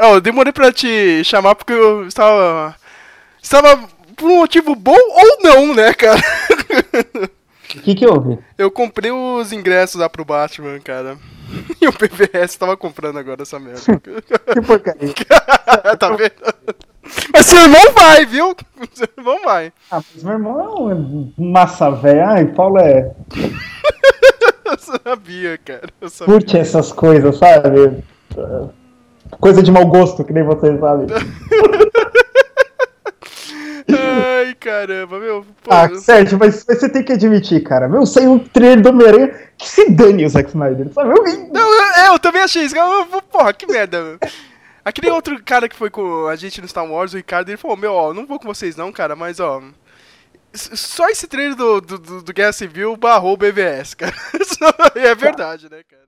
Oh, eu demorei pra te chamar porque eu estava. Estava por um motivo bom ou não, né, cara? O que que houve? Eu comprei os ingressos lá pro Batman, cara. E o PVS tava comprando agora essa merda. Que porcaria. tá vendo? Mas seu irmão vai, viu? Seu irmão vai. Ah, mas meu irmão é um massa velha. Ai, Paulo é. Eu sabia, cara. Eu sabia. Curte essas coisas, sabe? Coisa de mau gosto, que nem vocês sabem. Ai, caramba, meu. Pô, Ah, Sérgio, mas, mas você tem que admitir, cara. Meu, saiu um trailer do Homem-Aranha que se dane o Zack Snyder, sabe? Eu, Não, eu, eu também achei isso. Eu- Porra, que merda, meu. Aquele outro cara que foi com a gente no Star Wars, o Ricardo, ele falou, meu, ó, não vou com vocês não, cara, mas ó. Só esse trailer do, do, do- Guerra Civil barrou o BVS, cara. É verdade, né, cara?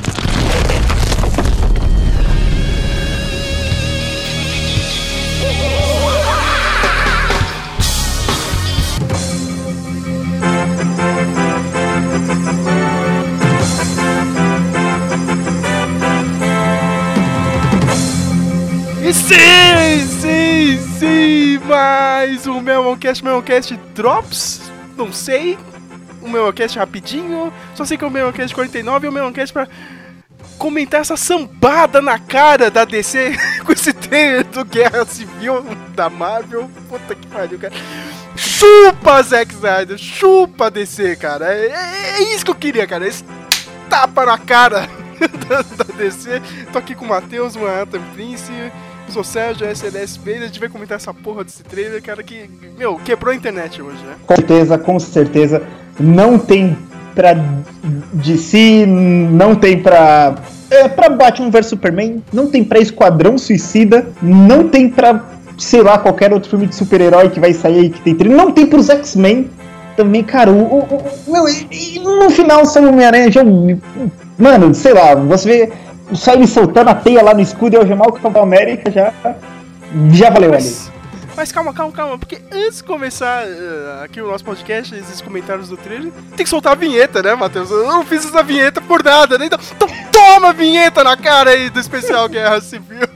Sim, sim, sim, mais um Memoncast, Memoncast Drops, não sei, um Memoncast rapidinho, só sei que é o Memoncast 49 e o Memoncast pra comentar essa sambada na cara da DC com esse trailer do Guerra Civil da Marvel, puta que pariu, cara. Chupa, Zack Snyder, chupa DC, cara, é, é- é isso que eu queria, cara, esse tapa na cara da, da DC. Tô aqui com o Matheus, o Manhattan Prince, sou Sérgio, SLSP, a gente vai comentar essa porra desse trailer, cara, que, meu, quebrou a internet hoje, né? Com certeza, com certeza. Não tem pra DC, não tem pra. É, pra Batman vs Superman, não tem pra Esquadrão Suicida, não tem pra, sei lá, qualquer outro filme de super-herói que vai sair aí que tem trailer, não tem pros X-Men. Também, cara, o, o- o- meu, e- e no final o Homem-Aranha já. Mano, sei lá, você vê só ele soltando a teia lá no escudo e o Gemal Capitão América já. Já valeu ali. Mas, mas calma, calma, calma, porque antes de começar eh, aqui o nosso podcast, esses comentários do trailer, tem que soltar a vinheta, né, Matheus? Eu não fiz essa vinheta por nada, né? Então, então toma a vinheta na cara aí do especial Guerra Civil.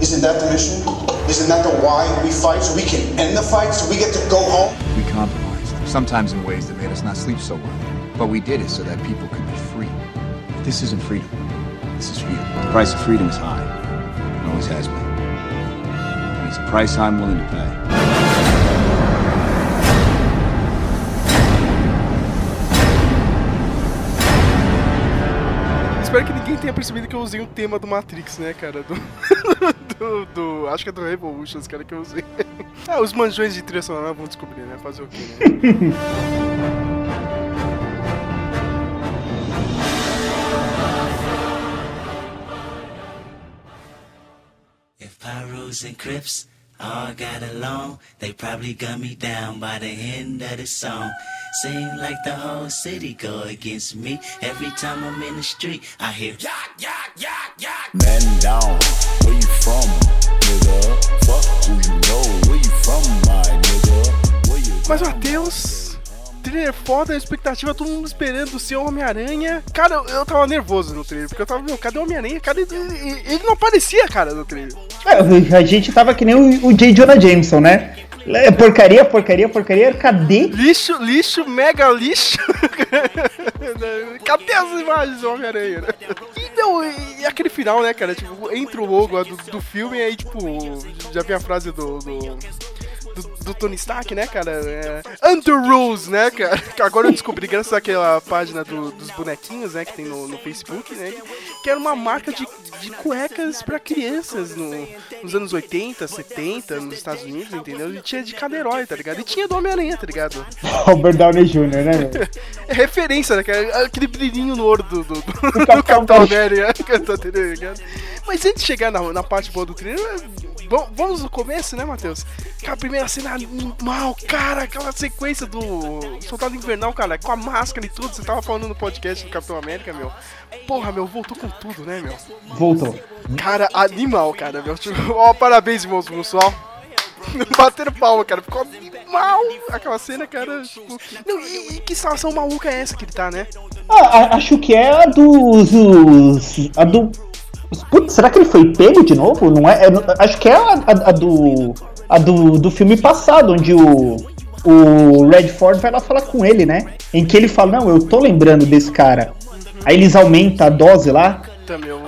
Isn't that the mission? Isn't that the why we fight? So we can end the fight, so we get to go home? We compromised, sometimes in ways that made us not sleep so well. But we did it so that people could be free. This isn't freedom. This is fear. The price of freedom is high. It always has been. And it's a price I'm willing to pay. Espero que ninguém tenha percebido que eu usei um tema do Matrix, né, cara? Do. do, do- acho que é do Revolutions, cara, que eu usei. Ah, os manjões de trilha sonora vão descobrir, né? Fazer o quê, né? Pyros and Crips all got along, they probably gun me down by the end of the song. Seem like the whole city go against me. Every time I'm in the street, I hear yak, yak, yak, yak. Man down. Where you from, nigga? Fuck who you know. Where you from, my nigga? Where you Mas, Matheus, trailer foda, a expectativa, todo mundo esperando o seu Homem-Aranha. Cara, eu, eu tava nervoso no trailer, porque eu tava, meu, cadê o Homem-Aranha? Cara, ele, ele- não aparecia, cara, no trailer. É, a gente tava que nem o, o J. Jonah Jameson, né? É, Porcaria, porcaria, porcaria. Cadê? Lixo, lixo, mega lixo. Cadê as imagens do Homem-Aranha, né? E, não, e, e aquele final, né, cara? Tipo, entra o logo do, do filme e aí, tipo, já vem a frase do. do... Do, do Tony Stark, né, cara? É, Under Rules, né, cara? Agora eu descobri, graças àquela página do- dos bonequinhos, né, que tem no, no Facebook, né? Que era uma marca de, de cuecas pra crianças no- nos anos 80, 70, nos Estados Unidos, entendeu? E tinha de cada herói, tá ligado? E tinha do Homem-Aranha, tá ligado? Robert Downey Jr., né? É referência, né, cara? Aquele brilhinho no olho do, do, do, do Capitão América. Tá ligado? Mas antes de chegar na, na parte boa do trailer, Vamos no começo, né, Matheus? Aquela primeira cena animal, cara, aquela sequência do Soldado Invernal, cara, com a máscara e tudo. Você tava falando no podcast do Capitão América, meu. Porra, meu, voltou com tudo, né, meu? Voltou. Cara, animal, cara, meu. Tipo, ó, parabéns, irmãos, pessoal. Bateram palma, cara. Ficou animal aquela cena, cara. Tipo... Não, e, e que situação maluca é essa que ele tá, né? Ah, acho que é a dos. os- a do. Putz, será que ele foi pego de novo? Não é? é- acho que é a, a- a do. A do, do filme passado, onde o. O Redford vai lá falar com ele, né? Em que ele fala, não, eu tô lembrando desse cara. Aí eles aumentam a dose lá. Puta, meu.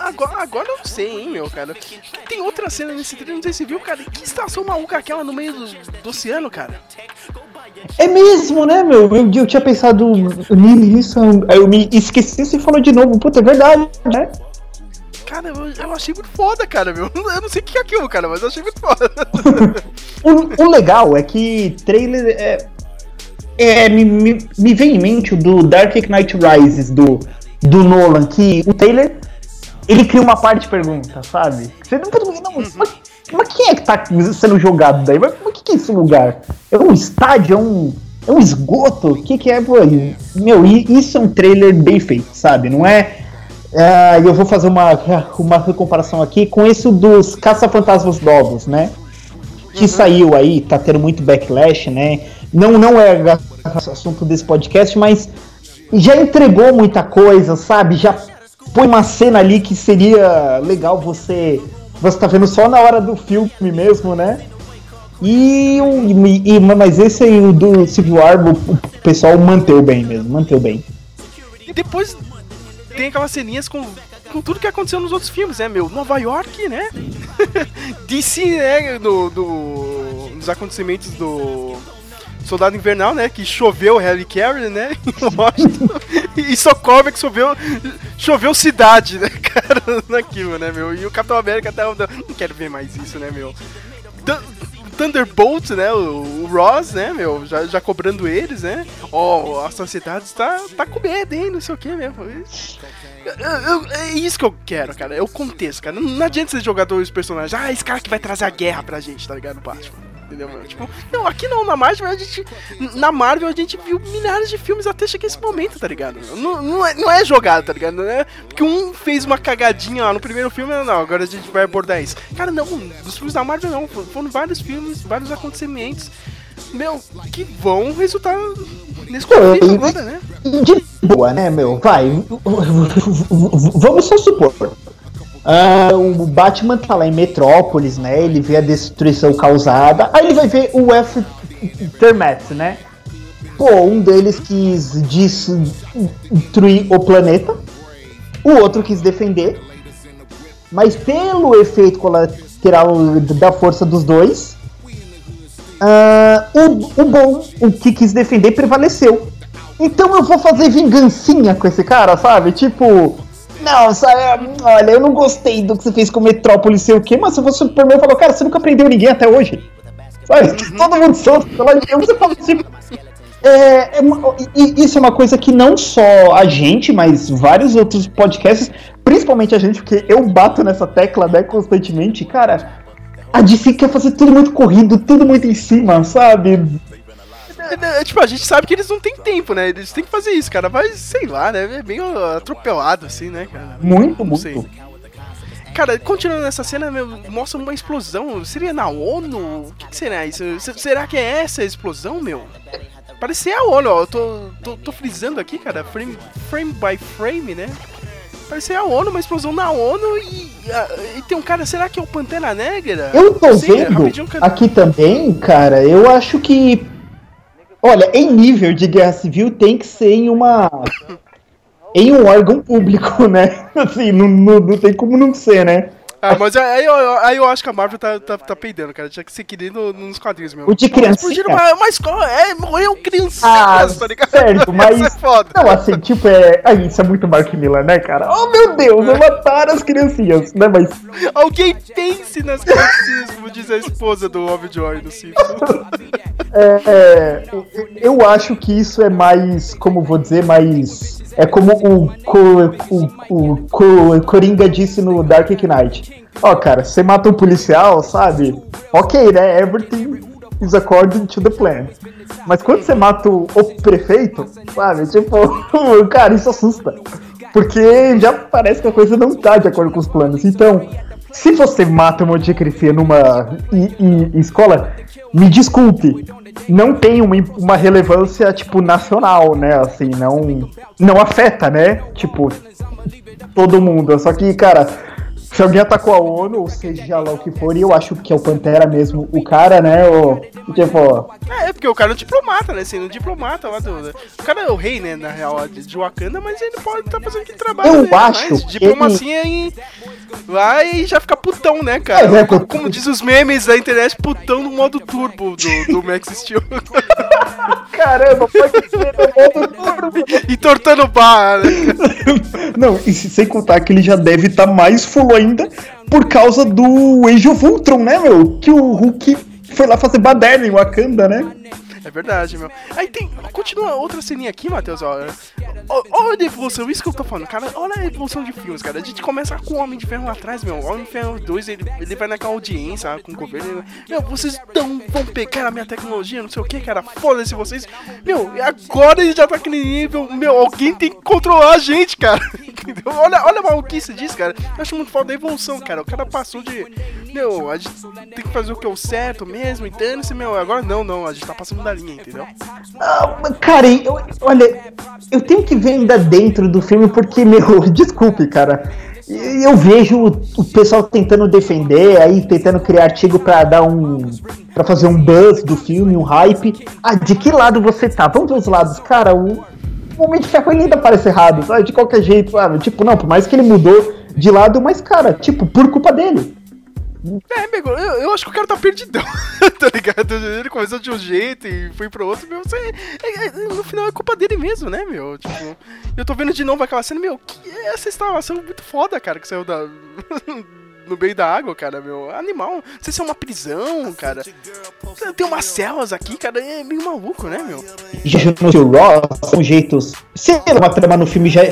Agora, agora eu sei, hein, meu, cara. Tem outra cena nesse trailer, não sei se viu, cara. Que estação maluca aquela no meio do, do oceano, cara? É mesmo, né, meu? Eu, eu tinha pensado nisso, aí eu me esqueci e falou de novo. Puta, é verdade, né? Cara, eu, eu achei muito foda, cara, meu. Eu não sei o que é aquilo, cara, mas eu achei muito foda. O, o legal é que trailer é. é me, me, me vem em mente o do Dark Knight Rises do, do Nolan, que o trailer ele cria uma parte de pergunta, sabe? Você não, não mas, mas quem é que tá sendo jogado daí? Mas, mas o que, é esse lugar? É um estádio? É um, é um esgoto? O que, que é? Pô, meu, isso é um trailer bem feito, sabe? Não é. Ah, eu vou fazer uma, uma comparação aqui com esse dos Caça-Fantasmas Novos, né? que saiu aí, tá tendo muito backlash, né? Não, não é assunto desse podcast, mas já entregou muita coisa, sabe? Já põe uma cena ali que seria legal você. Você tá vendo só na hora do filme mesmo, né? E, e- mas esse aí, o do Civil War, o, pessoal manteve bem mesmo, manteve bem. E depois tem aquelas ceninhas com, com tudo que aconteceu nos outros filmes, né, meu? Nova York, né? DC, né? Do, do, nos acontecimentos do Soldado Invernal, né? Que choveu Harry Carey, né? E cobra que choveu, choveu cidade, né, cara? Naquilo, né, meu? E o Capitão América tá. Não quero ver mais isso, né, meu? Thun- Thunderbolt, né? O, o Ross, né, meu? Já, já cobrando eles, né? Ó, a sociedade está tá com medo, hein? Não sei o que mesmo. Eu- eu- é isso que eu quero, cara. É o contexto, cara. Não, não adianta ser jogador os personagens. Ah, esse cara que vai trazer a guerra pra gente, tá ligado? No Batman. Entendeu? Tipo, não, aqui não, na Marvel a gente. Na Marvel a gente viu milhares de filmes até chegar esse momento, tá ligado? Não, não, é, não é jogado, tá ligado? Não é porque um fez uma cagadinha lá no primeiro filme, não, agora a gente vai abordar isso. Cara, não, nos filmes da Marvel não. Foram vários filmes, vários acontecimentos, meu, que vão resultar nesse conflito agora, né? de boa, né, meu? Vai. Vamos só supor. Ah, o Batman tá lá em Metrópolis, né? Ele vê a destruição causada. Aí ele vai ver o Aftermath, né? Pô, um deles quis destruir o planeta. O outro quis defender. Mas pelo efeito colateral da força dos dois, ah, o, o bom, o que quis defender, prevaleceu. Então eu vou fazer vingancinha com esse cara, sabe? Tipo, não, sabe? Olha, eu não gostei do que você fez com Metrópolis, sei o quê, mas se você por mim, eu falo, cara, você nunca prendeu ninguém até hoje. Sabe? Todo mundo solto pela então você fala assim. É, é e- isso é uma coisa que não só a gente, mas vários outros podcasts, principalmente a gente, porque eu bato nessa tecla né, constantemente, cara. A DC quer fazer tudo muito corrido, tudo muito em cima, sabe? É, é, tipo, a gente sabe que eles não têm tempo, né? Eles têm que fazer isso, cara. Mas, sei lá, né? É bem atropelado, assim, né, cara? Muito, Não muito. sei. Cara, continuando nessa cena, meu, mostra uma explosão. Seria na ONU? O que, que será isso? Se- Será que é essa a explosão, meu? Parece ser a ONU, ó. Eu tô, tô, tô frisando aqui, cara, frame, frame by frame, né? Parece ser a ONU, uma explosão na ONU e, e tem um cara, será que é o Pantera Negra? Eu tô Não sei, vendo aqui também, cara, eu acho que. Olha, em nível de guerra civil tem que ser em uma. em um órgão público, né? Assim, não, não, não tem como não ser, né? Ah, mas aí eu, aí eu acho que a Marvel tá, tá, tá peidando, cara. Tinha que ser que nem no- nos quadrinhos mesmo. O de Pô, Explodiram uma, uma escola, é, morreu criancinhas, Ah, tá ligado? certo, mas. Isso é foda. Não, assim, tipo, é. Aí, isso é muito Mark Miller, né, cara? Oh, meu Deus, eu mataram as criancinhas, né? Mas. Alguém pense nas racismo, diz a esposa do Joy no Simpsons. É, é, eu acho que isso é mais, como vou dizer, mais É como o, o, o, Co- Coringa disse no Dark Knight. Ó, cara, você mata um policial, sabe? Ok, né? Everything is according to the plan. Mas quando você mata o, o prefeito, sabe? Tipo, cara, isso assusta. Porque já parece que a coisa não tá de acordo com os planos. Então, se você mata um monte de criança numa i- i- escola, me desculpe, não tem uma, uma relevância, tipo, nacional, né? Assim, não, não afeta, né? Tipo, todo mundo. Só que, cara, se alguém atacou a ONU, ou seja lá o que for, e eu acho que é o Pantera mesmo, o cara, né? O, tipo, É, porque o cara é um diplomata, né? Sendo um diplomata lá do. O cara é o rei, né? Na real, de Wakanda, mas ele pode estar fazendo aquele trabalho. Eu dele, acho mas que Diplomacia e. Vai e já fica putão, né, cara? É, né, como, como diz os memes da internet, putão no modo turbo do, do Max Steel. caramba, pode ser no modo turbo. Entortando barra, né? Não, e se- sem contar que ele já deve estar mais full ainda por causa do Age of Ultron, né, meu? Que o Hulk foi lá fazer baderna em Wakanda, né? É verdade, meu. Aí tem. Continua outra ceninha aqui, Matheus. Ó- Olha a evolução, isso que eu tô falando, cara. Olha a evolução de filmes, cara. A gente começa com o Homem de Ferro lá atrás, meu. O Homem de Ferro 2, ele, ele vai naquela audiência com o governo. Meu, vocês não vão pegar a minha tecnologia, não sei o que, cara. Foda-se vocês. Meu, e agora ele já tá aquele nível. Meu, alguém tem que controlar a gente, cara. Olha, olha a maluquice disso, cara. Eu acho muito foda a evolução, cara. O cara passou de. Meu, a gente tem que fazer o que é o certo mesmo, entende-se, meu. Agora não, não. A gente tá passando da linha, entendeu? Ah, cara, eu, olha, eu tenho que ver ainda dentro do filme porque, meu, desculpe, cara. Eu vejo o pessoal tentando defender, aí tentando criar artigo pra dar um. pra fazer um buzz do filme, um hype. Ah, de que lado você tá? Vamos ver os lados. Cara, o. O Homem de Ferro ele ainda parece errado, sabe? De qualquer jeito, sabe? Tipo, não, por mais que ele mudou de lado, mas, cara, tipo, por culpa dele. É, amigo, eu, eu acho que o cara tá perdidão, tá ligado? Ele começou de um jeito e foi pro outro, meu. Você, é- é- no final é culpa dele mesmo, né, meu? Tipo, eu tô vendo de novo aquela cena, meu, que é essa instalação muito foda, cara, que saiu da. no meio da água, cara, meu. Animal. Não sei se é uma prisão, cara. Tem umas celas aqui, cara, é meio maluco, né, meu? já no seu Raw, são jeitos. Sei lá, uma trama no filme já.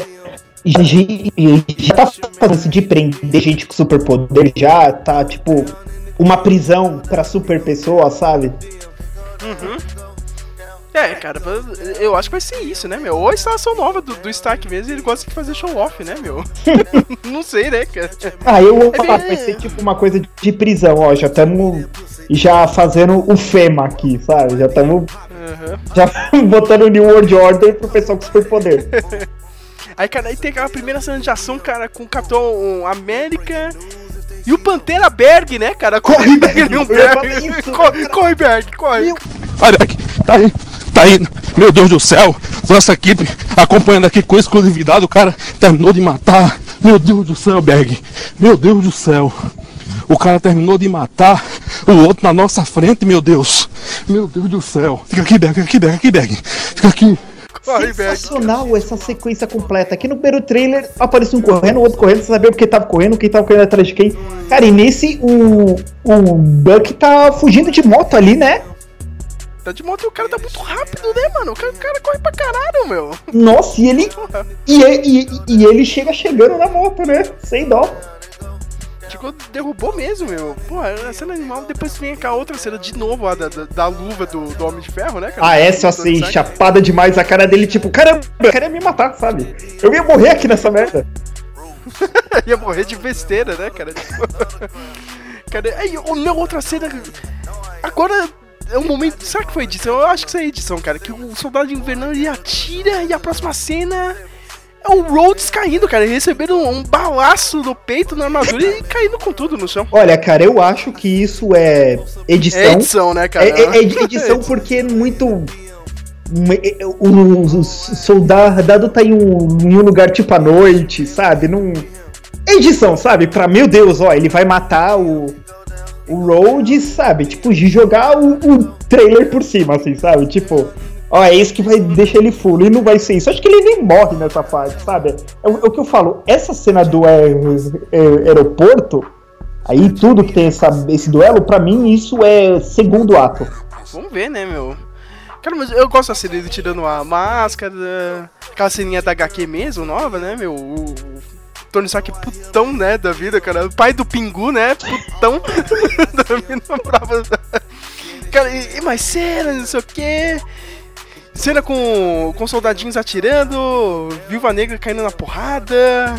Já, já, já tá fazendo isso de prender gente com superpoder, já tá tipo uma prisão pra super pessoa, sabe? É, cara, eu acho que vai ser isso, né, meu? Ou a instalação nova do, do Stark mesmo, ele gosta de fazer show off, né, meu? Não sei, né, cara? Ah, eu vou É falar, bem- vai ser tipo uma coisa de prisão, ó. Já estamos já fazendo o FEMA aqui, sabe? Já estamos Aham. já botando o New World Order pro pessoal com superpoder. Aí, cara, aí tem aquela primeira cena de ação, cara, com o Capitão América e o Pantera Berg, né, cara? Corre, Berg! Berg! falar Berg. isso, Corre, corre, Berg, corre! Olha aqui, tá aí, tá aí, meu Deus do céu, nossa equipe acompanhando aqui com exclusividade, o cara terminou de matar, meu Deus do céu, Berg, meu Deus do céu, o cara terminou de matar o outro na nossa frente, meu Deus, meu Deus do céu, fica aqui, Berg, fica aqui, Berg, aqui, Berg, fica aqui, Berg! Sensacional essa sequência completa. Aqui no primeiro trailer apareceu um correndo, outro correndo, você sabia porque tava correndo, quem tava correndo atrás de quem. Cara, e nesse o, o Buck tá fugindo de moto ali, né? Tá de moto e o cara tá muito rápido, né, mano? O cara, o cara corre pra caralho, meu! Nossa, e ele. E, e, e ele chega chegando na moto, né? Sem dó. Tipo, derrubou mesmo, meu. Pô, a cena animal, depois vem aquela outra cena de novo lá da, da, da luva do, do Homem de Ferro, né, cara? Ah, essa sangue. chapada demais a cara dele, tipo, caramba, eu queria me matar, sabe? Eu ia morrer aqui nessa merda. ia morrer de besteira, né, cara? Tipo, cara, aí, o- na outra cena. Agora é um momento. Será que foi edição? Eu acho que isso é edição, cara. Que o soldado invernal ele atira e a próxima cena. É o Rhodes caindo, cara, recebendo um, um balaço no peito, na armadura e caindo com tudo no chão. Olha, cara, eu acho que isso é edição. É edição, né, cara? É, é- é edição porque é muito. O, o- o soldado tá em um, em um lugar tipo à noite, sabe? Não. É edição, sabe? Pra meu Deus, ó, ele vai matar o. O Rhodes, sabe? Tipo, de jogar o, o trailer por cima, assim, sabe? Tipo, ó, é isso que vai deixar ele full. E não vai ser isso. Acho que ele nem morre nessa parte, sabe? É, o é o que eu falo. Essa cena do é, aeroporto, aí tudo que tem essa, esse duelo, pra mim, isso é segundo ato. Vamos ver, né, meu? Cara, mas eu gosto da cena dele tirando a máscara, aquela ceninha da HQ mesmo, nova, né, meu? O, Tony Stark putão, né, da vida, cara. Pai do Pingu, né? Putão da vida. Cara, e, e mais cenas, não sei o quê. Cena com, com soldadinhos atirando, Viúva Negra caindo na porrada.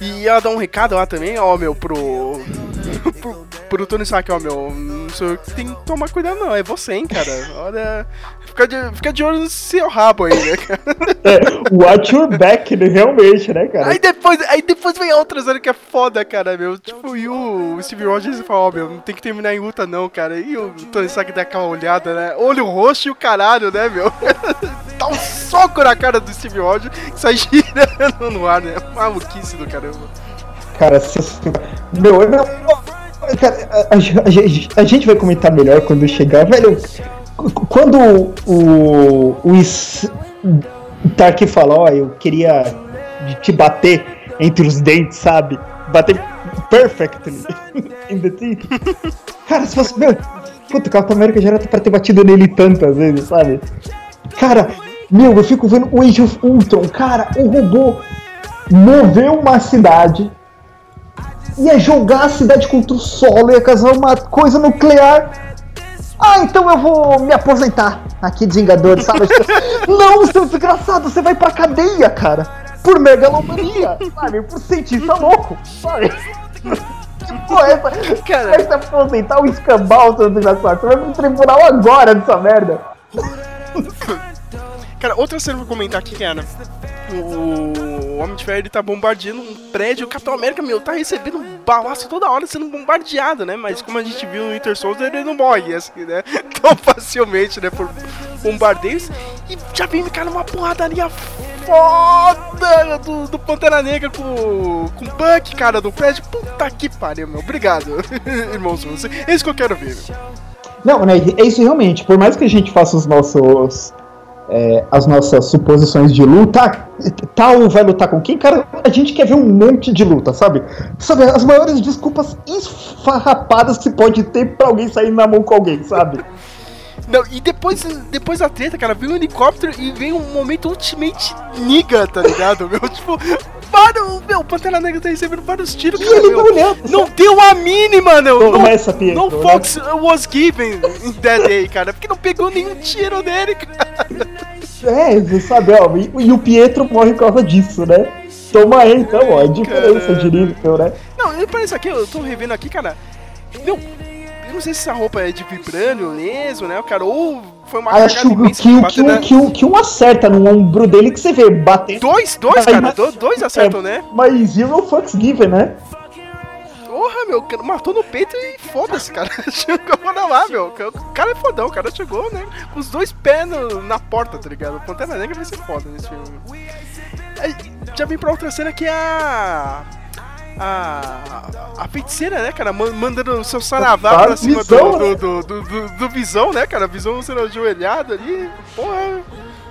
E ela dá um recado lá também, ó, meu, pro. pro, pro Tony Stark, ó, meu. Não sei o que tem que tomar cuidado, não. É você, hein, cara. Olha. Fica de, fica de olho no seu rabo aí, né, cara? É, watch your back, né, realmente, né, cara? Aí depois, aí depois vem a outra cena que é foda, cara, meu. Tipo, e o Steve Rogers fala, ó, meu, não tem que terminar em luta, não, cara. E o Tony Stark dá aquela olhada, né? Olho roxo e o caralho, né, meu? dá um soco na cara do Steve Rogers e sai girando no ar, né? Maluquice do caramba. Cara, meu, eu não- cara, a, a- a gente vai comentar melhor quando chegar, velho. qu- Quando o, o Is- Stark fala, ó, eu queria te bater entre os dentes, sabe? Bater perfectly in the teeth. Cara, se fosse, meu, puta, o Capitão América já era pra ter batido nele tantas vezes, sabe? Cara, meu, eu fico vendo o Age of Ultron, cara, o robô moveu uma cidade, ia jogar a cidade contra o solo, ia causar uma coisa nuclear. Ah, então eu vou me aposentar aqui de Vingadores, sabe? Não, seu desgraçado, você vai pra cadeia, cara. Por megalomania, sabe? Por cientista louco, sabe? Que porra é essa? Você vai se aposentar o escambau, seu desgraçado. Você vai pro tribunal agora dessa merda. Cara, outra cena pra comentar aqui, cara. O Homem de Ferro ele tá bombardeando um prédio. O Capitão América, meu, tá recebendo um balaço toda hora sendo bombardeado, né? Mas como a gente viu no Winter Soldier, ele não morre, assim, né? Tão facilmente, né? Por bombardeios. E já vem, cara, uma porradaria foda do, do Pantera Negra com, com o Buck, cara, do prédio. Puta que pariu, meu. Obrigado, irmãos. É isso que eu quero ver, meu. Não, né? É isso realmente. Por mais que a gente faça os nossos. É, as nossas suposições de luta, tal vai lutar com quem, cara, a gente quer ver um monte de luta, sabe? Sabe, as maiores desculpas esfarrapadas que se pode ter pra alguém sair na mão com alguém, sabe? Não, e depois, depois da treta, cara, vem um helicóptero e vem um momento ultimate niga, tá ligado? Meu, tipo, vários. Meu, o Pantera Negra tá recebendo vários tiros, cara. ele meu. olhando, não deu a mínima, não. Começa, não, Pietro, não né? Fox was given in that day, cara. Porque não pegou nenhum tiro nele, cara. É, você sabe, ó, e, e o Pietro morre por causa disso, né? Toma aí, então, ó, a diferença de nível, né? Não, e pra isso aqui, eu tô revendo aqui, cara. Meu, eu não sei se essa roupa é de vibrânio mesmo, né, cara? Ou foi uma acho que, o- que, o- bater que, na- um, que, um, que um acerta no ombro dele que você vê batendo. Dois, dois, cara, dois acertam, é, né? Mas zero fucks given, né? Porra, meu, matou no peito e foda-se, cara. Chegou pra lá, meu. O cara é fodão, o cara chegou, né? Com os dois pés no- na porta, tá ligado? O Pantera Negra vai ser foda nesse filme. Aí, já vem pra outra cena que é a. A, a feiticeira, né, cara? Man- Mandando o seu saravá pra cima né? do, do, do, do Visão, né, cara? Visão sendo ajoelhado ali. Porra,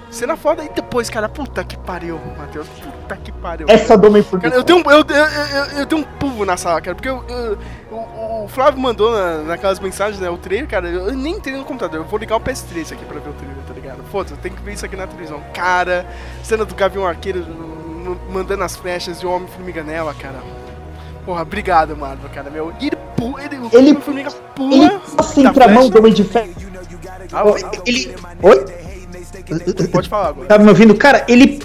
cena foda. E depois, cara, puta que pariu, Matheus. Puta que pariu. Essa do homem Cara, eu dei um, eu, eu, eu, eu dei um pulo na sala, cara, porque eu, eu- o, o Flávio mandou na, naquelas mensagens, né, o trailer, cara, eu nem entrei no computador, eu vou ligar o PS3 aqui pra ver o trailer, tá ligado? Foda-se, eu tenho que ver isso aqui na televisão. Cara, cena do Gavião Arqueiro mandando as flechas de um Homem-Formiga nela, cara. Porra, obrigado, Marvel, cara, meu. E ele pula, ele, o Ele- Homem-Formiga pula Ele passa da entre a mão do homem de ferro. Ah, Ele. Oi? Pode falar agora. Tá me ouvindo? Cara, ele.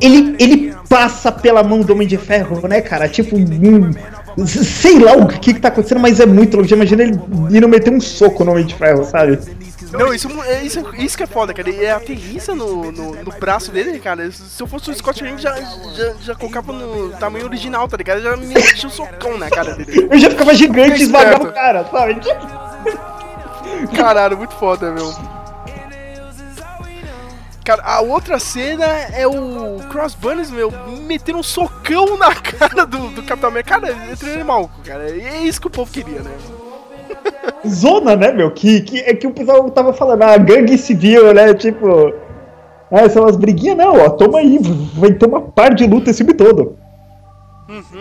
Ele, ele passa pela mão do Homem de Ferro, né, cara? Tipo, sei lá o que, que tá acontecendo, mas é muito louco. Imagina ele indo meter um soco no Homem de Ferro, sabe? Não, isso, é- isso, isso que é foda, cara. Ele aterrissa no, no, no braço dele, cara. Se eu fosse o Scott Lang, já, já, já colocava no tamanho original, tá ligado? Já me metia um socão na cara dele. Eu já ficava gigante e esmagava o cara, sabe? Caralho, muito foda, meu. Cara, a outra cena é o Crossbones, meu, metendo um socão na cara do, do Capitão América. Cara, é trailer maluco, cara. E é isso que o povo queria, né? Zona, né, meu? Que, que, é que o pessoal tava falando, ah, gangue civil, né? Tipo. Ah, são umas briguinhas, não, ó, toma aí, vai ter uma par de luta esse filme todo.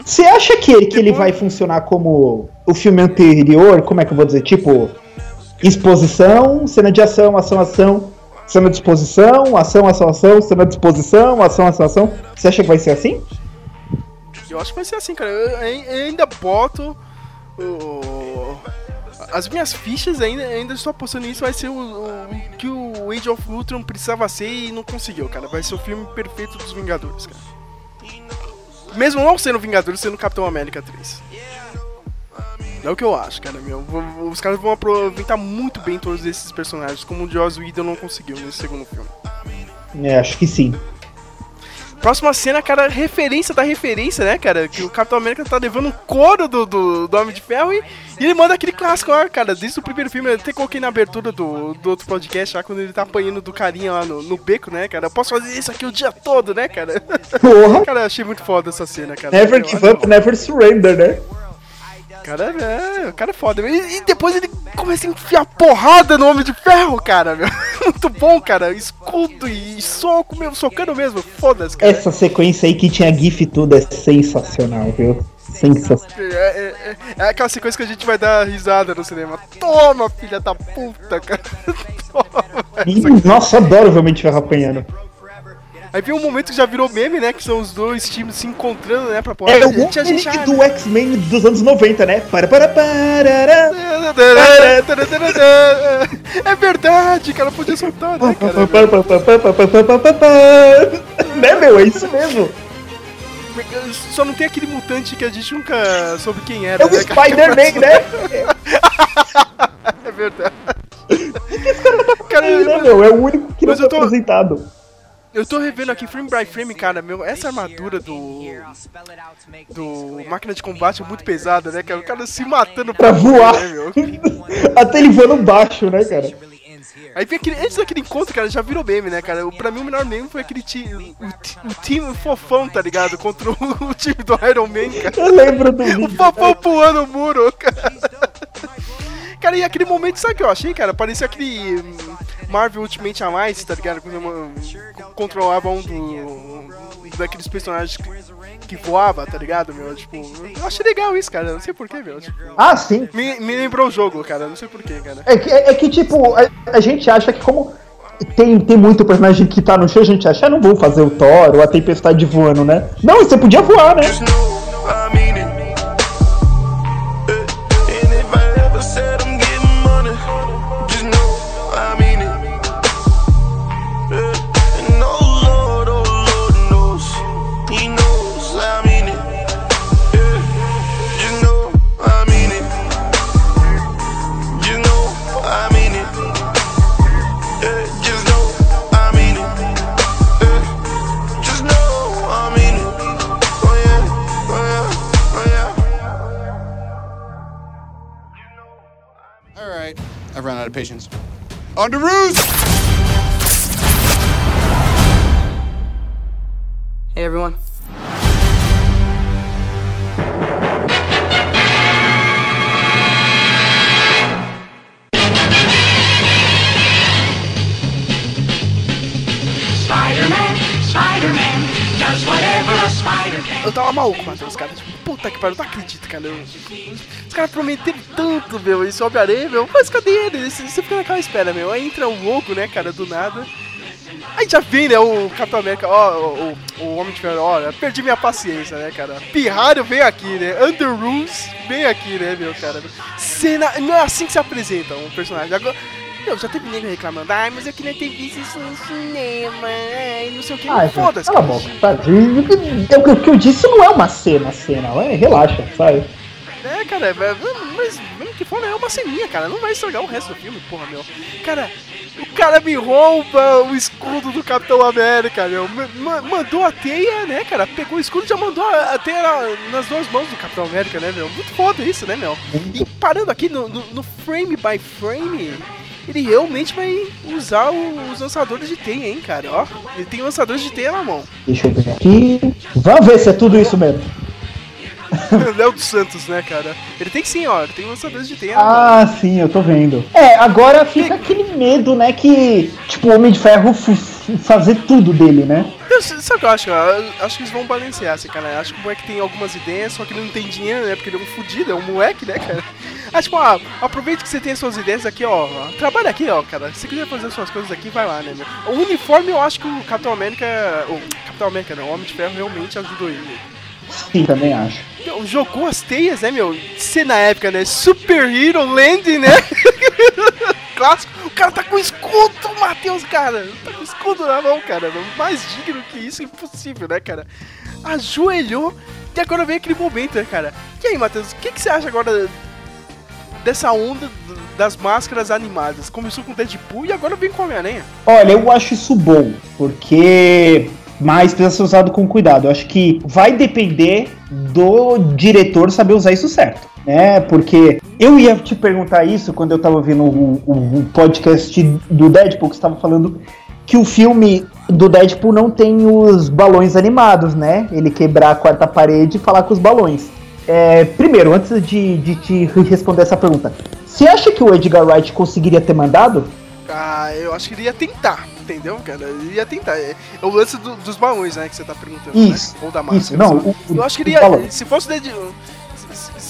Você acha que, que ele vai funcionar como o filme anterior? Como é que eu vou dizer? Tipo, exposição, cena de ação, ação, ação, cena de exposição, ação, ação, ação, cena de exposição, ação, ação, ação. Você acha que vai ser assim? Eu acho que vai ser assim, cara. Eu, eu ainda boto. As minhas fichas ainda, ainda estou apostando nisso, vai ser o, o que o Age of Ultron precisava ser e não conseguiu, cara. Vai ser o filme perfeito dos Vingadores, cara. Mesmo não sendo Vingadores, sendo Capitão América 3. É o que eu acho, cara, meu. Os caras vão aproveitar muito bem todos esses personagens, como o Joss Whedon não conseguiu nesse segundo filme. É, acho que sim. Próxima cena, cara, referência da referência, né, cara? Que o Capitão América tá levando um couro do, do, do Homem de Ferro e, e ele manda aquele clássico lá, cara, desde o primeiro filme. Eu até coloquei na abertura do, do outro podcast lá, quando ele tá apanhando do carinha lá no, no beco, né, cara? Eu posso fazer isso aqui o dia todo, né, cara? Porra! cara, eu achei muito foda essa cena, cara. Never Eu give up, never surrender, né? Cara, é, o cara é foda. E, e depois ele começa a enfiar porrada no Homem de Ferro, cara, meu. Muito bom, cara. Escudo e soco, meu, socando mesmo. Foda-se, cara. Essa sequência aí que tinha GIF e tudo é sensacional, viu? Sensacional. É, é- é- é aquela sequência que a gente vai dar risada no cinema. Toma, filha da puta, cara. Toma. Nossa, adoro ver o Mente Ferro apanhando. Aí vem um momento que já virou meme, né? Que são os dois times se encontrando, né? Pra porra. É o ah, do X-Men dos anos 90, né? Para, para, para. É verdade, cara. Podia soltar, né, cara? Né, meu? É isso mesmo. Só não tem aquele mutante que a gente nunca soube quem era. É o né, cara? Spider-Man, né? É verdade. Cara, Né, eu, meu? É o único que não foi tô- apresentado. Eu tô revendo aqui frame by frame, cara, meu, essa armadura do. Do máquina de combate é muito pesada, né, cara? O cara se matando Pra voar. né, meu? Até ele voando baixo, né, cara? Aí vem aquele, antes daquele encontro, cara, já virou meme, né, cara? O- Pra mim o melhor meme foi aquele time, o, o time fofão, tá ligado? Contra o, o time do Iron Man, cara. Eu lembro do O vídeo. fofão pulando o muro, cara. Cara, e aquele momento, sabe o que eu achei, cara? Parecia aquele hum, Marvel Ultimate Alliance, tá ligado? Controlava um do, daqueles personagens que, que voava, tá ligado, meu? Tipo, eu achei legal isso, cara. Não sei porquê, meu. Tipo, Ah, sim. me, me lembrou o jogo, cara. Não sei porquê, cara. É que, é, é que, tipo, a, a gente acha que como tem, tem muito personagem que tá no chão, a gente acha, ah, não vou fazer o Thor ou a Tempestade voando, né? Não, você podia voar, né? I've run out of patience. On to roost! Hey everyone. Eu tava maluco, Matheus, cara. Tipo, puta que pariu, não acredito, cara. Eu- os caras prometeram tanto, meu, esse Homem-Aranha, meu. Mas cadê ele? Você você fica naquela espera, meu. Aí entra o logo, né, cara, do nada. Aí já vem, né, o Capitão América, ó, o, o, o Homem de Ferro, ó, perdi minha paciência, né, cara. Pirralho vem aqui, né. Under Rules vem aqui, né, meu, cara. Cena. Não é assim que se apresenta um personagem. Agora. Meu, já teve nego reclamando, ai, mas eu queria ter visto isso no cinema, ai, não sei o que, Ah, gente, foda-se. cala a boca, sabe? E O que, eu disse não é uma cena, cena, é, relaxa, sabe? É, cara, é, mas mesmo que for, né, é uma ceninha, cara. Não vai estragar o resto do filme, porra, meu. Cara, o cara me rouba o escudo do Capitão América, meu. Ma- ma- mandou a teia, né, cara? Pegou o escudo e já mandou a, teia na- nas duas mãos do Capitão América, né, meu? Muito foda isso, né, meu? E parando aqui no, no- no frame by frame. Ele realmente vai usar os lançadores de teia, hein, cara? Ó, ele tem lançadores de teia na mão. Deixa eu ver aqui. Vamos ver se é tudo isso mesmo. Léo dos Santos, né, cara? Ele tem sim, ó. Ele tem lançadores de teia na mão. Ah, sim, eu tô vendo. É, agora fica aquele medo, né, que, tipo, o Homem de Ferro fazer tudo dele, né? Eu- Sabe o que eu acho? Eu acho que eles vão balancear, assim, cara. Eu acho que o moleque tem algumas ideias, só que ele não tem dinheiro, né? Porque ele é um fudido, é um moleque, né, cara? Ah, tipo, ah, aproveita que você tem as suas ideias aqui, ó. Trabalha aqui, ó, cara. Se você quiser fazer suas coisas aqui, vai lá, né, meu? O uniforme eu acho que o Capitão América. O Capitão América, não, o Homem de Ferro realmente ajudou ele. Sim, também acho. Meu, jogou as teias, né, meu? Ser na época, né? Super Hero Land, né? Clássico. O cara tá com escudo, Matheus, cara. Tá com escudo na mão, cara. Mais digno que isso, impossível, né, cara? Ajoelhou. E agora vem aquele momento, né, cara? E aí, Matheus, o que, que você acha agora dessa onda das máscaras animadas? Começou com Deadpool e agora vem com Homem-Aranha. Olha, eu acho isso bom, porque mas precisa ser usado com cuidado. Eu acho que vai depender do diretor saber usar isso certo, né? Porque eu ia te perguntar isso quando eu tava ouvindo o, o- o podcast do Deadpool que estava falando que o filme do Deadpool não tem os balões animados, né? Ele quebrar a quarta parede e falar com os balões. É, primeiro, antes de, de te responder essa pergunta, você acha que o Edgar Wright conseguiria ter mandado? Ah, eu acho que ele ia tentar, entendeu, cara? Ele ia tentar. É é o lance do- dos balões, né, que você tá perguntando, Isso, né? Ou da máscara. isso, não, o- eu acho que ele ia. Se fosse o Ed-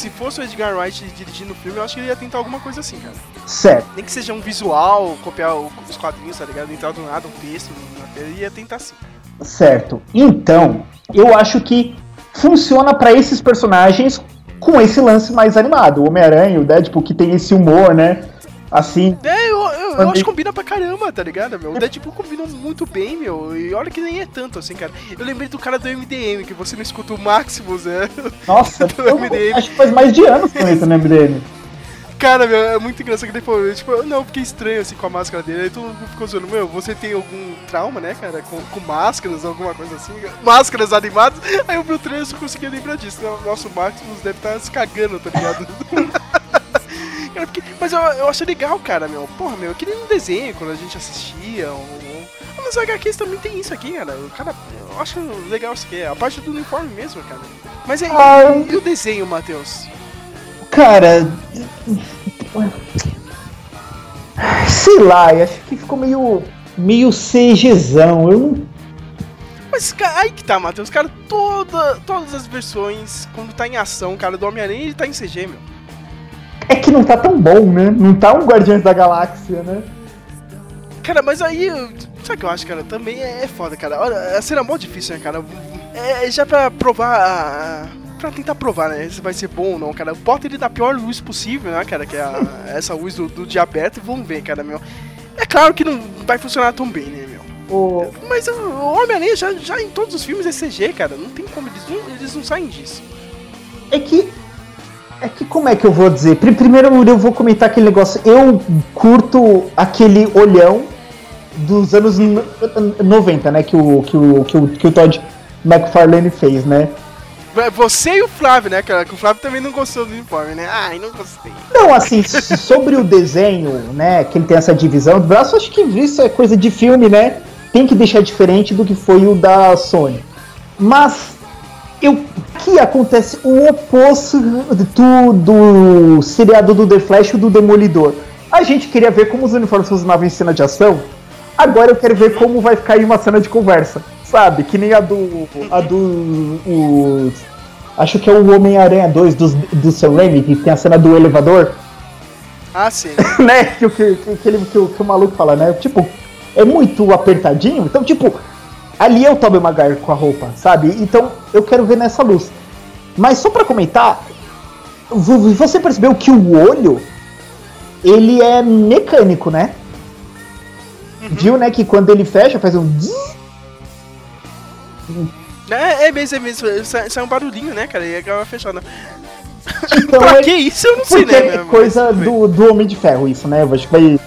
se- se fosse o Edgar Wright dirigindo o filme, eu acho que ele ia tentar alguma coisa assim, cara. Certo. Nem que seja um visual, copiar os quadrinhos, tá ligado? Entrar do nada um texto, ele ia tentar sim. Certo. Então, eu acho que funciona pra esses personagens com esse lance mais animado. O Homem-Aranha, o Deadpool, que tem esse humor, né? Assim. É, eu, eu, acho que combina pra caramba, tá ligado, meu? O Deadpool combinou muito bem, meu. E olha que nem é tanto assim, cara. Eu lembrei do cara do MDM, que você não escuta o Maximus, né? Nossa, do eu MDM. acho que faz mais de anos que eu entro no MDM. Cara, meu, é muito engraçado que falou, tipo, eu não, fiquei estranho assim com a máscara dele. Aí todo mundo ficou zoando, meu, você tem algum trauma, né, cara, com, com máscaras, alguma coisa assim? Máscaras animadas? Aí eu vi o trailer e só conseguia lembrar disso. né? Nosso Maximus deve estar se cagando, tá ligado? Cara, porque- mas eu, eu achei legal, cara, meu. Porra, meu, eu queria um desenho quando a gente assistia. Ou, ou... Ah, Mas HQs também tem isso aqui, cara. O cara, eu acho legal isso aqui. A parte do uniforme mesmo, cara. Mas aí, Ah, e o desenho, Matheus? Cara. Sei lá, eu acho que ficou meio. meio CGzão. Eu não. Mas ca- aí que tá, Matheus. Cara, toda, todas as versões, quando tá em ação, cara, do Homem-Aranha, ele tá em CG, meu. É que não tá tão bom, né? Não tá um Guardiões da Galáxia, né? Cara, mas aí, sabe o que eu acho, cara? Também é, é foda, cara. Olha, a cena é mó difícil, né, cara? É já pra provar. a- Pra tentar provar, né? Se vai ser bom ou não, cara. Bota ele na pior luz possível, né, cara? Que é a- essa luz do, do dia aberto e vamos ver, cara, meu. É claro que não vai funcionar tão bem, né, meu? O... Mas o o Homem-Aranha já, já em todos os filmes é CG, cara. Não tem como, eles não, eles não saem disso. É que. É que como é que eu vou dizer? Pri- Primeiro eu vou comentar aquele negócio. Eu curto aquele olhão dos anos no- 90, né? Que o, que o, que o, que o Todd McFarlane fez, né? Você e o Flávio, né, cara? Que o Flávio também não gostou do uniforme, né? Ai, não gostei. Não, assim, sobre o desenho, né? Que ele tem essa divisão do braço, acho que isso é coisa de filme, né? Tem que deixar diferente do que foi o da Sony. Mas eu aqui acontece o oposto do, do seriado do The Flash e do Demolidor. A gente queria ver como os uniformes funcionavam em cena de ação. Agora eu quero ver como vai ficar em uma cena de conversa. Sabe? Que nem a do. A do. Os, acho que é o Homem-Aranha 2 do, do Sam Raimi, que tem a cena do elevador. Ah, sim. né? Que, o- que, que, que, ele- que, o- que o maluco fala, né? Tipo, é muito apertadinho. Então, tipo, ali é o Tobey Maguire com a roupa, sabe? Então, eu quero ver nessa luz. Mas só pra comentar, vo- você percebeu que o olho, ele é mecânico, né? Viu, né? Que quando ele fecha, faz um... É, é mesmo, é mesmo. Sai, sai um barulhinho, né, cara? E acaba fechando. Então, pra é- que isso? Eu não sei, né? é coisa do, do Homem de Ferro isso, né? Eu acho que vai,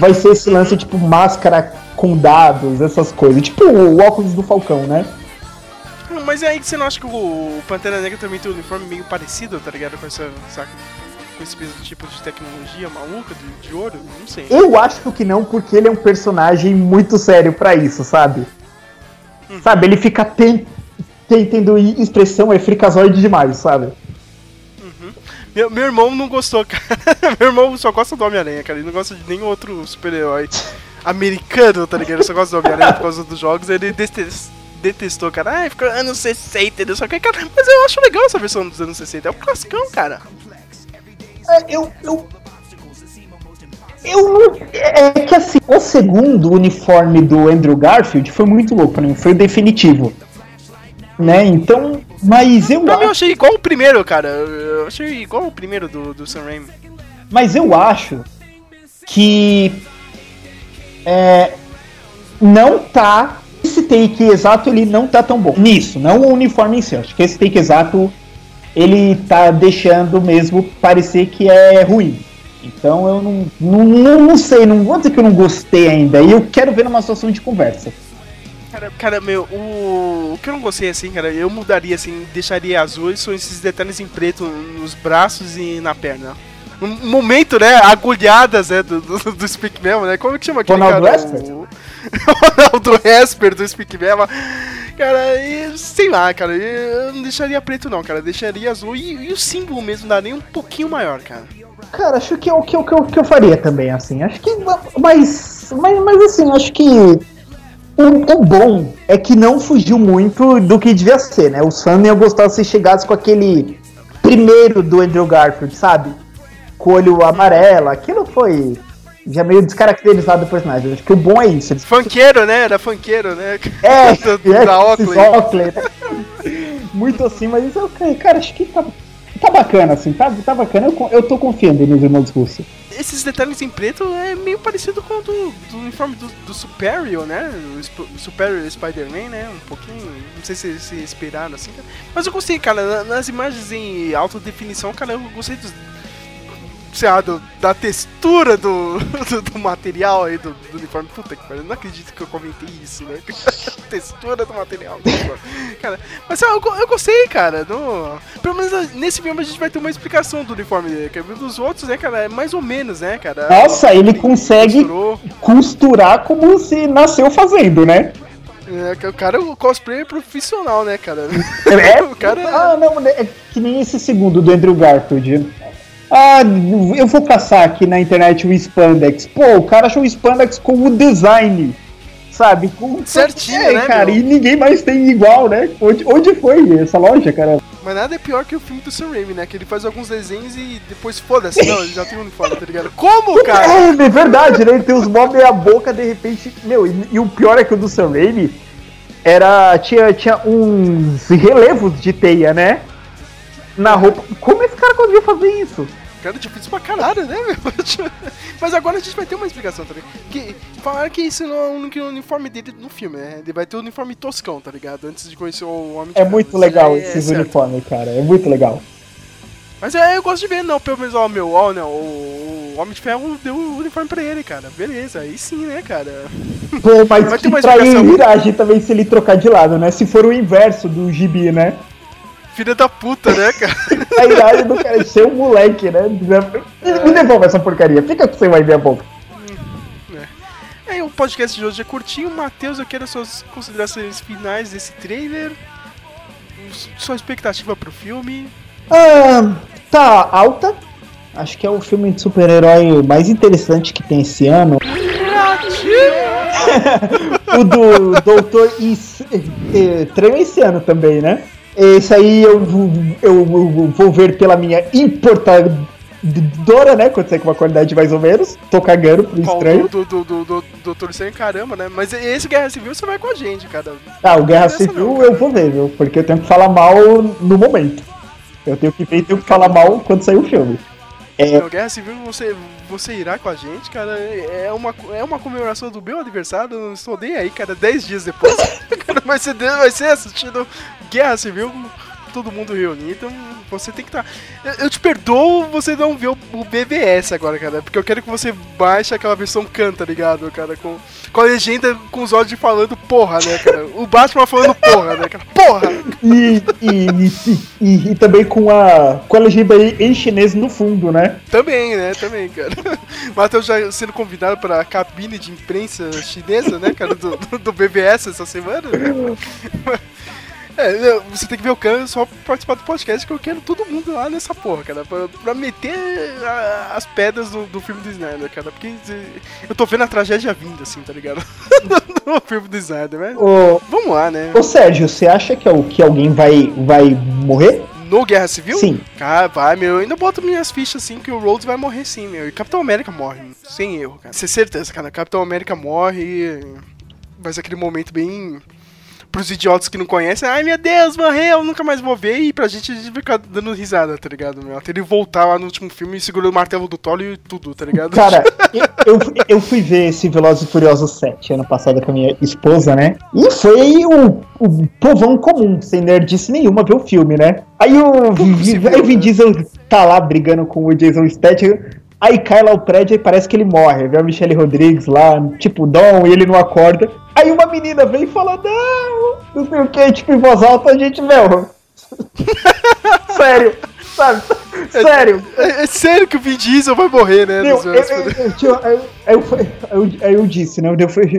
vai ser esse lance, tipo, máscara com dados, essas coisas. Tipo o óculos do Falcão, né? Mas aí você não acha que o Pantera Negra também tem um uniforme meio parecido, tá ligado? Com essa, saca? Com esse mesmo tipo de tecnologia maluca, de, de ouro? Não sei. Eu acho que não, porque ele é um personagem muito sério pra isso, sabe? Sabe, ele fica ten- ten- tendo expressão, é fricazoide demais, sabe? Meu, meu irmão não gostou, cara. meu irmão só gosta do Homem-Aranha, cara. Ele não gosta de nenhum outro super-herói americano, tá ligado? Ele só gosta do Homem-Aranha por causa dos jogos. Ele detestou, cara. Ai, ficou anos 60, não sei o que, cara. Mas eu acho legal essa versão dos anos 60. É um classicão, cara. É, eu, eu, eu não. É que assim, o segundo uniforme do Andrew Garfield foi muito louco pra mim, foi o definitivo. Né? Então. Mas eu Pra mim eu acho. achei igual o primeiro, cara. Eu achei igual o primeiro do, do Sam Raimi. Mas eu acho que. É, não tá. Esse take exato ele não tá tão bom. Nisso, não o uniforme em si. Acho que esse take exato ele tá deixando mesmo parecer que é ruim. Então eu não, não, não, sei, não vou dizer que eu não gostei ainda. E eu quero ver numa situação de conversa. Cara, cara, meu, o, o que eu não gostei assim, cara, eu mudaria assim, deixaria azul, são esses detalhes em preto nos braços e na perna. Um momento, né, agulhadas, né, do, do, do Speak Memo, né? Como que chama aquele Ronaldo cara? Esper? O... Ronaldo Esper do Speak Memo. Cara, e, sei lá, cara, eu não deixaria preto não, cara, deixaria azul e, e o símbolo mesmo daria um pouquinho maior, cara. Cara, acho que é o que, eu- que, eu- que eu faria também, assim. Acho que. Mas. Mas, mas assim, acho que. O, o bom é que não fugiu muito do que devia ser, né? Os fãs iam gostar se chegasse com aquele primeiro do Andrew Garfield, sabe? Com olho amarelo. Aquilo foi já meio descaracterizado do personagem. Acho que o bom é isso. Eles Funkeiro, né? Era funkeiro, né? é, do, é, da Oakley. Oakley, né? Muito assim, mas isso, eu- cara, acho que tá, tá bacana, assim, tá, tá bacana. Eu, eu tô confiando nos irmãos russos. Esses detalhes em preto é meio parecido com o do, do uniforme do, do Superior, né? O Superior Spider-Man, né? Um pouquinho. Não sei se se inspiraram assim. cara. Mas eu gostei, cara. na- Nas imagens em alta definição, cara, eu gostei dos. Sei lá, do- da textura do, do, do material aí do, do uniforme. Puta que pariu, não acredito que eu comentei isso, né? textura do material do uniforme. Cara, mas sei lá, eu, eu gostei, cara. No, pelo menos nesse filme a gente vai ter uma explicação do uniforme dele. Que dos outros, né, cara, é mais ou menos, né, cara? Nossa, ele consegue Costurou. costurar como se nasceu fazendo, né? É, o cara é o cosplayer profissional, né, cara? É, o cara Ah, não, é que nem esse segundo do Andrew Garfield. Ah, eu vou caçar aqui na internet o Spandex. Pô, o cara achou o Spandex com o design, sabe? Com, Certinho, é, né, cara? meu? E ninguém mais tem igual, né? Onde, onde foi essa loja, cara? Mas nada é pior que o filme do Sam Raimi, né? Que ele faz alguns desenhos e depois foda-se, não, ele já tem um uniforme, tá ligado? Como, cara? É, é verdade, né? Ele tem os mó meia boca, de repente. Meu, e, e o pior é que o do Sam Raimi era. Tinha, tinha uns relevos de teia, né? Na roupa. Como esse cara conseguiu fazer isso? Cara, difícil pra caralho, né, meu? Mas agora a gente vai ter uma explicação, tá ligado? Que falaram que isso não é o único uniforme dele no filme, né? Ele vai ter o uniforme toscão, tá ligado? Antes de conhecer o Homem de É muito legal é- é esses certo. uniformes, cara. É muito legal. Mas é, eu gosto de ver, não, pelo menos, ó, meu, ó, não, o, o Homem de Ferro deu o uniforme pra ele, cara. Beleza, aí sim, né, cara? Pô, mas Vai ter que uma explicação. trairagem também se ele trocar de lado, né? Se for o inverso do gibi, né? Filha da puta, né, cara? A iragem do cara ser um moleque, né? Me devolve essa porcaria. Fica com você vai ver a boca. É, o podcast de hoje é curtinho. Matheus, eu quero suas considerações finais desse trailer. Sua expectativa pro filme. Ah, tá alta. Acho que é o filme de super-herói mais interessante que tem esse ano. o do Doutor Estranho esse ano também, né? Esse aí eu, vou- eu, eu vou ver pela minha importadora, né? Quando sai com uma qualidade mais ou menos. Tô cagando pro Qual estranho. do, do, do, do, Doutor Estranho, caramba, né? Mas esse Guerra Civil você vai com a gente, cara. Ah, o Guerra Civil não, eu vou ver, viu? Porque eu tenho que falar mal no momento. Eu tenho que ver e tenho que falar mal quando sair o filme. É, Não, Guerra Civil você, você irá com a gente, cara. É uma, é uma comemoração do meu aniversário. Eu não estou nem aí, cara. 10 dias depois. cara, vai, ser, vai ser assistindo Guerra Civil todo mundo reunido. Então você tem que estar. Eu, eu te perdoo você não ver o, BBS agora, cara. Porque eu quero que você baixe aquela versão canta, ligado, cara? Com, com a legenda com os olhos falando porra, né, cara? O Batman falando porra, né, cara? Porra! e, e, e, e- também com a, com a legenda em chinês no fundo, né? Também, né? Também, cara. Matheus já sendo convidado pra cabine de imprensa chinesa, né, cara, do, do, do BBS essa semana. É, não, você tem que ver o Khan só pra participar do podcast, que eu quero todo mundo lá nessa porra, cara, pra, pra meter a- as pedras do, do filme do Snyder, cara, porque eu tô vendo a tragédia vindo, assim, tá ligado? no filme do Snyder, mas Ô, vamos lá, né? ô Sérgio, você acha que, que alguém vai, vai morrer? No Guerra Civil? Sim. Cara, vai, meu. Eu ainda boto minhas fichas assim que o Rhodes vai morrer sim, meu. E Capitão América morre. Sem erro, cara. É certeza, cara. Capitão América morre ser aquele momento bem. Pros idiotas que não conhecem, ai meu Deus, morreu, nunca mais vou ver. E pra gente, a gente fica dando risada, tá ligado, meu? Até ele voltar lá no último filme e segurando o martelo do Thor e tudo, tá ligado? Cara, eu, eu fui ver esse Velozes e Furiosos 7 ano passado com a minha esposa, né? E foi o, o povão comum, sem nerdice nenhuma, ver o filme, né? Aí o, aí o Vin né? Diesel tá lá brigando com o Jason Statham. Aí cai lá o prédio e parece que ele morre. Vê a Michelle Rodrigues lá, tipo, Dom, e ele não acorda. Aí uma menina vem e fala, não, não sei o que, tipo, em voz alta, a gente, meu. Sério, sabe? Sério. É, é sério que o Vin Diesel vai morrer, né? Meu, eu, eu, disse, né? Eu,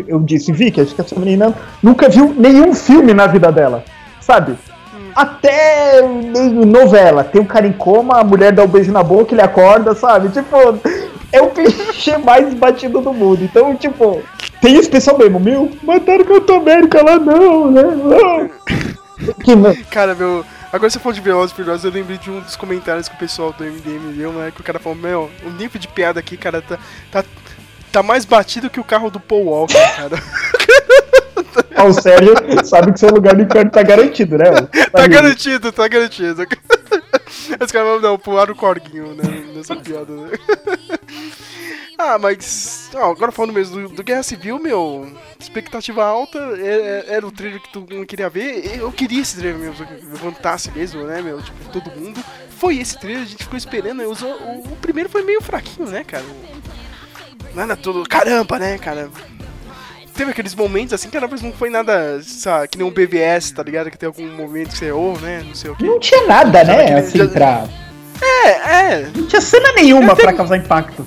eu disse, Vicky, acho que essa menina nunca viu nenhum filme na vida dela, sabe? Até meio novela. Tem um cara em coma, a mulher dá um beijo na boca, ele acorda, sabe? Tipo, é o clichê mais batido do mundo. Então, tipo, tem esse pessoal mesmo, meu, mataram o Capitão América lá não, né? Não. Que, Cara, meu. Agora você falou de Velozes e Furiosos, eu lembrei de um dos comentários que o pessoal do MDM deu, né? Que o cara falou, meu, o nível de piada aqui, cara, tá. tá Tá mais batido que o carro do Paul Walker, cara. ó, o Sérgio sabe que seu lugar no inferno tá garantido, né? tá garantido, tá garantido. Os caras vão não, pularam o corguinho, né? Nessa piada, né? Ah, mas. ó, agora falando mesmo do, do Guerra Civil, meu. Expectativa alta, é- é- era o trailer que todo mundo queria ver. Eu queria esse trailer mesmo, que levantasse mesmo, né, meu? Tipo, todo mundo. Foi esse trailer, a gente ficou esperando. né, Usou, o, o primeiro foi meio fraquinho, né, cara? Nada tudo. Caramba, né, cara? Teve aqueles momentos assim, cara, mas não foi nada, sabe, que nem um BBS, tá ligado? Que tem algum momento que você ou, né? Não sei o que. Não tinha nada, né? aquele- Assim, pra. É, é, Não tinha cena nenhuma Eu tenho- pra causar impacto.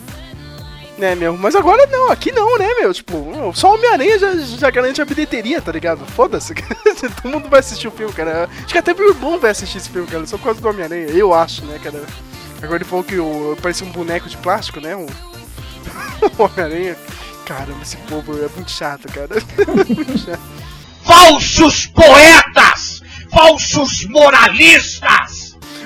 Né, meu? Mas agora não, aqui não, né, meu? Tipo, só Homem-Aranha já, já garante a bilheteria, tá ligado? Foda-se. Todo mundo vai assistir o filme, cara. Acho que até meu irmão vai assistir esse filme, cara, só por causa do Homem-Aranha. Eu acho, né, cara? Agora ele falou que o, parece um boneco de plástico, né? Um, o Homem-Aranha. Caramba, esse povo é muito chato, cara. muito chato. Falsos poetas! Falsos moralistas!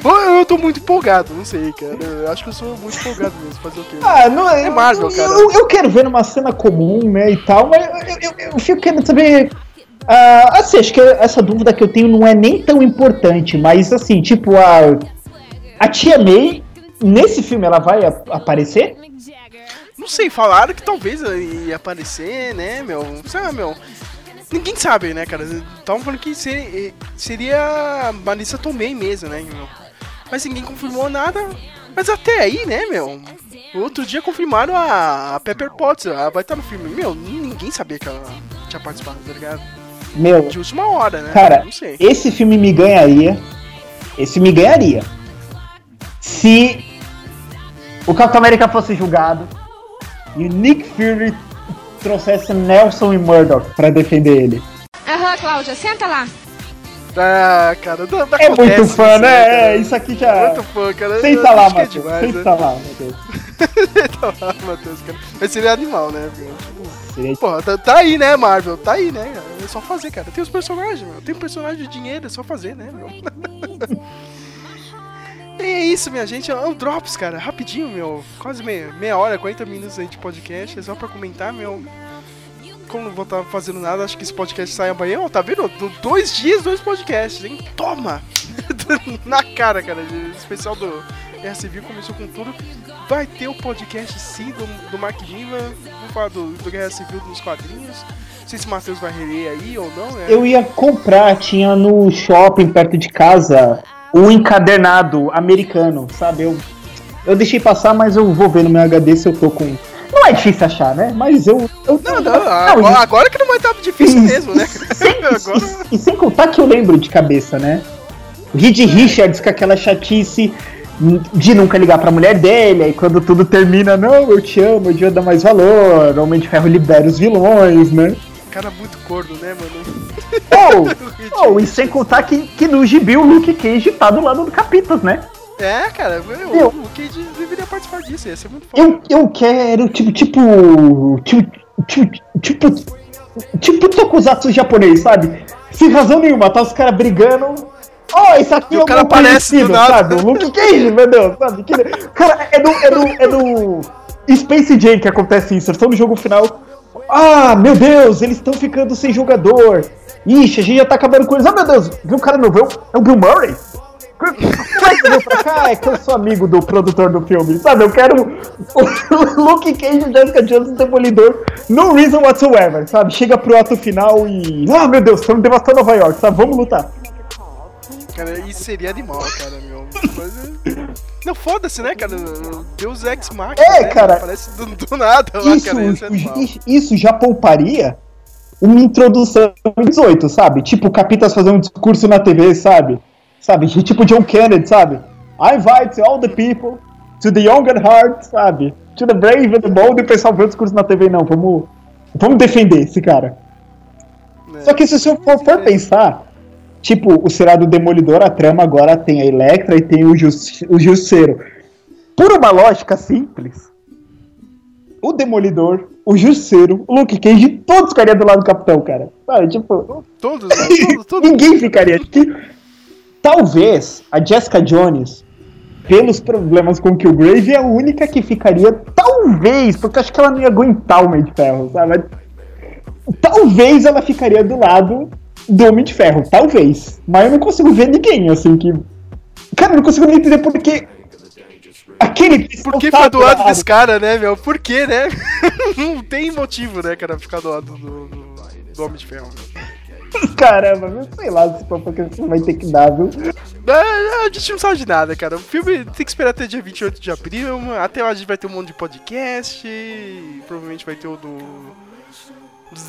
Eu, eu tô muito empolgado, não sei, cara. Eu acho que eu sou muito empolgado mesmo. Fazer o quê? Ah, não É Marvel, eu, cara. Eu, eu quero ver numa cena comum, né, e tal, mas eu, eu, fico querendo saber. ah, assim, acho que essa dúvida que eu tenho não é nem tão importante, mas assim, tipo, a. A tia May, nesse filme, ela vai a- aparecer? Não sei, falaram que talvez ia aparecer, né, meu? Sei lá, meu. Ninguém sabe, né, cara? Estavam falando que ser- seria a Marissa Tomei mesmo, né, meu? Mas ninguém confirmou nada. Mas até aí, né, meu? Outro dia confirmaram a, Pepper Potts, ela vai estar no filme. Meu, ninguém sabia que ela tinha participado, tá ligado? Meu, De última hora, né? cara, Não sei. esse filme me ganharia. Esse me ganharia. Se o Capitão América fosse julgado e o Nick Fury trouxesse Nelson e Murdoch pra defender ele. Aham, Cláudia, senta lá. Ah, cara, não, não É muito fã, isso, né? cara. É, isso aqui já. Muito fã, cara. Senta Eu lá, acho que é Matheus. demais, né? Senta lá, Matheus. Lá, Matheus, cara. Mas seria animal, né? Seria- Pô, tá, tá aí, né, Marvel? Tá aí, né? cara? É só fazer, cara. Tem os personagens, meu. Tem personagem de dinheiro, é só fazer, né, meu? e é isso, minha gente. É um Drops, cara. Rapidinho, meu. Quase meia, meia hora, 40 minutos aí de podcast. É só pra comentar, meu. Como não vou estar fazendo nada, acho que esse podcast sai amanhã. Ó, tá vendo? Do- Dois dias, dois podcasts, hein? Toma! Na cara, cara. O especial do Guerra Civil começou com tudo. Vai ter o podcast sim do, do Mark Lima. Vamos falar do, do Guerra Civil dos quadrinhos. Não sei se o Matheus vai reler aí ou não, né? Eu ia comprar, tinha no shopping perto de casa um encadernado americano, sabe? Eu, eu deixei passar, mas eu vou ver no meu HD se eu tô com. Não é difícil achar, né? Mas eu. eu Não, não, agora, agora que não vai estar difícil mesmo, né? agora. E, e sem contar que eu lembro de cabeça, né? O Reed Richards com aquela chatice de nunca ligar pra mulher dele, aí quando tudo termina, não, eu te amo, eu devia dar mais valor, o Homem de Ferro libera os vilões, né? Cara muito corno, né, mano? Ou, ou, e sem contar que, que no gibi o Luke Cage tá do lado do Capitas, né? É, cara, meu, Eu- o Cage deveria participar disso, ia ser muito foda. Eu, eu quero, tipo, tipo. Tipo. Tipo. Tipo. Tokusatsu japonês, sabe? sem razão nenhuma, tá os caras brigando. Ó, esse aqui E é o cara aparece do nada. sabe? O Luke Cage, meu Deus, sabe? Que- Cara, é no, é, no, é no Space Jam que acontece isso. Estão no jogo final. Ah, meu Deus, eles estão ficando sem jogador. Ixi, a gente já tá acabando com eles. Ah, meu Deus, viu o cara não viu? É o Bill Murray? Como é que pra cá? É que eu sou amigo do produtor do filme, sabe? Eu quero o Luke Cage e Jessica Jones no Demolidor. No reason whatsoever, sabe? Chega pro ato final e. Ah, meu Deus, estamos devastando Nova York, sabe? Vamos lutar. Cara, isso seria animal, cara, meu. Mas, é- Não, foda-se, né, cara? Deus Ex Machina, É, né? cara. Parece do, do nada lá, Isso, cara. Isso é isso já pouparia uma introdução em 18, sabe? Tipo, o Capitas fazer um discurso na TV, sabe? Sabe? Tipo John Kennedy, sabe? I invite all the people to the young at heart, sabe? To the brave and the bold, e o pessoal vê o discurso na TV, não, vamos, vamos defender esse cara. É. Só que se você for, for pensar, tipo, o seriado Demolidor, a trama agora tem a Electra e tem o, Justi o Justiceiro. Por uma lógica simples, o Demolidor, o Justiceiro, o Luke Cage, todos ficariam do lado do Capitão, cara. Sabe, tipo, Todos, né? todos, todos. ninguém ficaria. Talvez a Jessica Jones, pelos problemas com o Killgrave, é a única que ficaria, talvez, porque acho que ela não ia aguentar o Homem de Ferro, sabe? Talvez ela ficaria do lado do Homem de Ferro, talvez. Mas eu não consigo ver ninguém, assim, que. Cara, eu não consigo nem entender porque. Aquele. Por que ficar do lado desse cara, né, meu? Por que, né? Não tem motivo, né, cara, ficar do lado do, do, do Homem de Ferro. Caramba, meu, sei lá se for porque vai ter que dar, viu? Ah, A gente não sabe de nada, cara. O filme tem que esperar até dia 28 de abril. Até lá a gente vai ter um monte de podcast. Provavelmente vai ter o do. Dos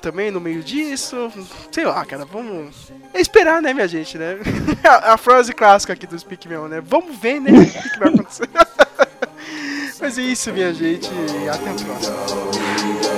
também no meio disso. Sei lá, cara. Vamos. É esperar, né, minha gente, né? A, a frase clássica aqui do Speak Mel, né? Vamos ver, né? O que, que vai acontecer. Mas é isso, minha gente. Até a próxima.